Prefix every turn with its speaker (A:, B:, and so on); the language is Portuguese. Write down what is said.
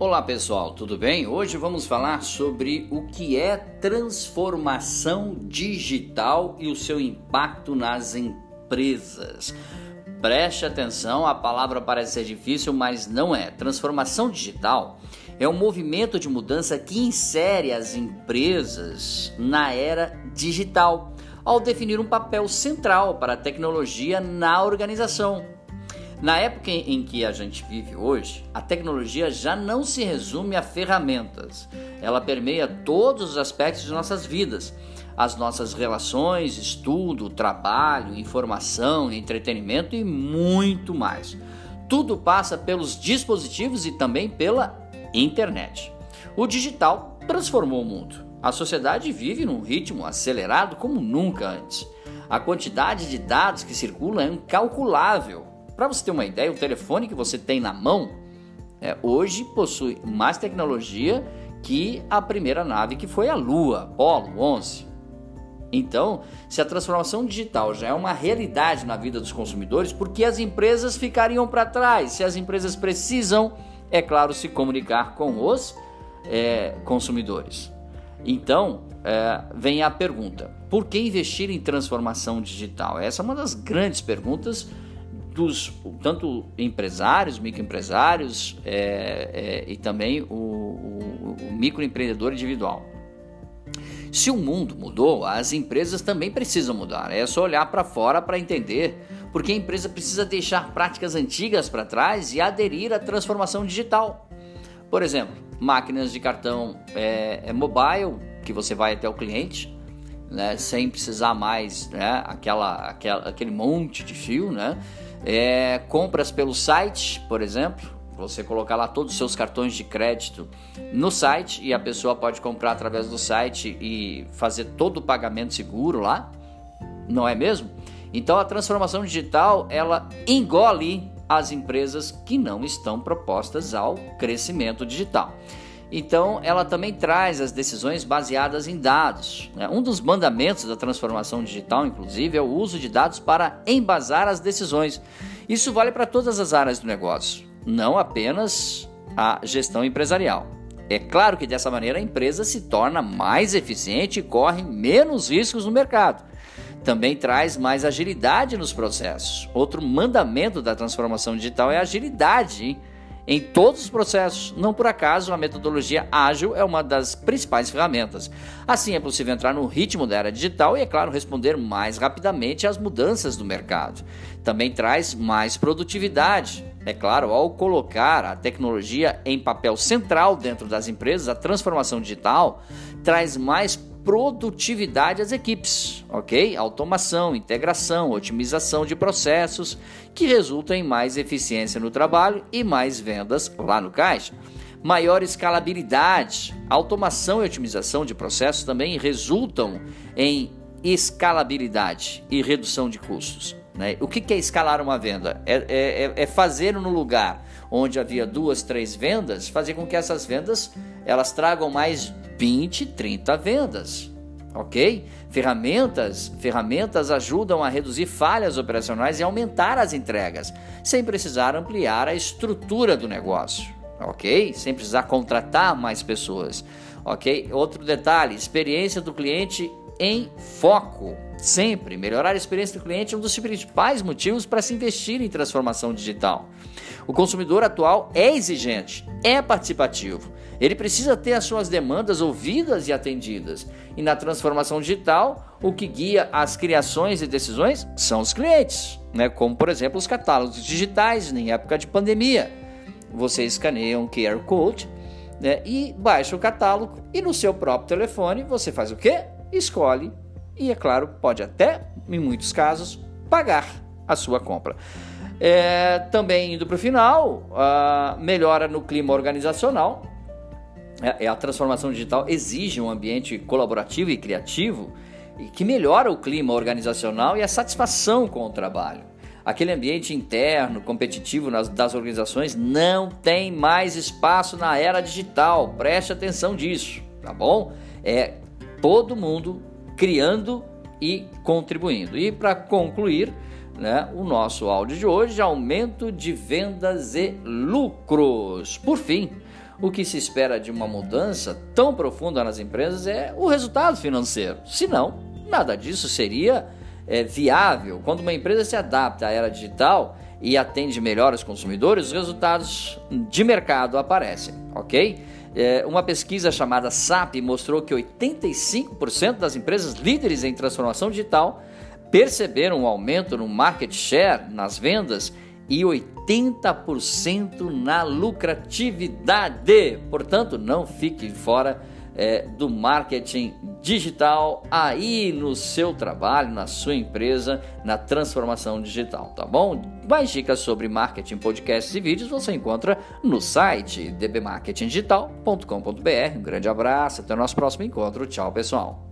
A: Olá pessoal, tudo bem? Hoje vamos falar sobre o que é transformação digital e o seu impacto nas empresas. Preste atenção, a palavra parece ser difícil, mas não é. Transformação digital é um movimento de mudança que insere as empresas na era digital, ao definir um papel central para a tecnologia na organização. Na época em que a gente vive hoje, a tecnologia já não se resume a ferramentas. Ela permeia todos os aspectos de nossas vidas, as nossas relações, estudo, trabalho, informação, entretenimento e muito mais. Tudo passa pelos dispositivos e também pela internet. O digital transformou o mundo. A sociedade vive num ritmo acelerado como nunca antes. A quantidade de dados que circulam é incalculável para você ter uma ideia, o telefone que você tem na mão é, hoje possui mais tecnologia que a primeira nave que foi a Lua, Apollo 11. Então, se a transformação digital já é uma realidade na vida dos consumidores, por que as empresas ficariam para trás? Se as empresas precisam, é claro, se comunicar com os é, consumidores. Então, é, vem a pergunta: por que investir em transformação digital? Essa é uma das grandes perguntas dos tanto empresários, microempresários é, é, e também o, o, o microempreendedor individual. Se o mundo mudou, as empresas também precisam mudar. É só olhar para fora para entender porque a empresa precisa deixar práticas antigas para trás e aderir à transformação digital. Por exemplo, máquinas de cartão é, é mobile, que você vai até o cliente, né, sem precisar mais né, aquela, aquela, aquele monte de fio, né? É, compras pelo site, por exemplo, você colocar lá todos os seus cartões de crédito no site e a pessoa pode comprar através do site e fazer todo o pagamento seguro lá, não é mesmo? Então a transformação digital ela engole as empresas que não estão propostas ao crescimento digital. Então, ela também traz as decisões baseadas em dados. Né? Um dos mandamentos da transformação digital, inclusive, é o uso de dados para embasar as decisões. Isso vale para todas as áreas do negócio, não apenas a gestão empresarial. É claro que dessa maneira a empresa se torna mais eficiente e corre menos riscos no mercado. Também traz mais agilidade nos processos. Outro mandamento da transformação digital é a agilidade. Hein? Em todos os processos. Não por acaso, a metodologia ágil é uma das principais ferramentas. Assim, é possível entrar no ritmo da era digital e, é claro, responder mais rapidamente às mudanças do mercado. Também traz mais produtividade. É claro, ao colocar a tecnologia em papel central dentro das empresas, a transformação digital traz mais produtividade às equipes, ok? Automação, integração, otimização de processos que resultam em mais eficiência no trabalho e mais vendas lá no caixa. Maior escalabilidade, automação e otimização de processos também resultam em escalabilidade e redução de custos. Né? O que é escalar uma venda? É, é, é fazer no lugar onde havia duas, três vendas, fazer com que essas vendas elas tragam mais 20, 30 vendas. Ok? Ferramentas, ferramentas ajudam a reduzir falhas operacionais e aumentar as entregas, sem precisar ampliar a estrutura do negócio. Ok? Sem precisar contratar mais pessoas. Ok? Outro detalhe: experiência do cliente em foco. Sempre melhorar a experiência do cliente é um dos principais motivos para se investir em transformação digital. O consumidor atual é exigente, é participativo. Ele precisa ter as suas demandas ouvidas e atendidas. E na transformação digital, o que guia as criações e decisões são os clientes, né? como por exemplo os catálogos digitais em época de pandemia. Você escaneia um QR Code né? e baixa o catálogo e no seu próprio telefone você faz o quê? Escolhe e, é claro, pode até, em muitos casos, pagar a sua compra. É, também indo para o final, melhora no clima organizacional. É, é, a transformação digital exige um ambiente colaborativo e criativo que melhora o clima organizacional e a satisfação com o trabalho. Aquele ambiente interno, competitivo nas, das organizações não tem mais espaço na era digital. Preste atenção disso, tá bom? É todo mundo criando e contribuindo. E para concluir, né, o nosso áudio de hoje, aumento de vendas e lucros. Por fim, o que se espera de uma mudança tão profunda nas empresas é o resultado financeiro. Senão, nada disso seria é, viável. Quando uma empresa se adapta à era digital e atende melhor os consumidores, os resultados de mercado aparecem, ok? É, uma pesquisa chamada SAP mostrou que 85% das empresas líderes em transformação digital perceberam um aumento no market share, nas vendas, e 80% na lucratividade. Portanto, não fique fora é, do marketing digital aí no seu trabalho, na sua empresa, na transformação digital, tá bom? Mais dicas sobre marketing, podcasts e vídeos você encontra no site dbmarketingdigital.com.br. Um grande abraço, até o nosso próximo encontro. Tchau, pessoal.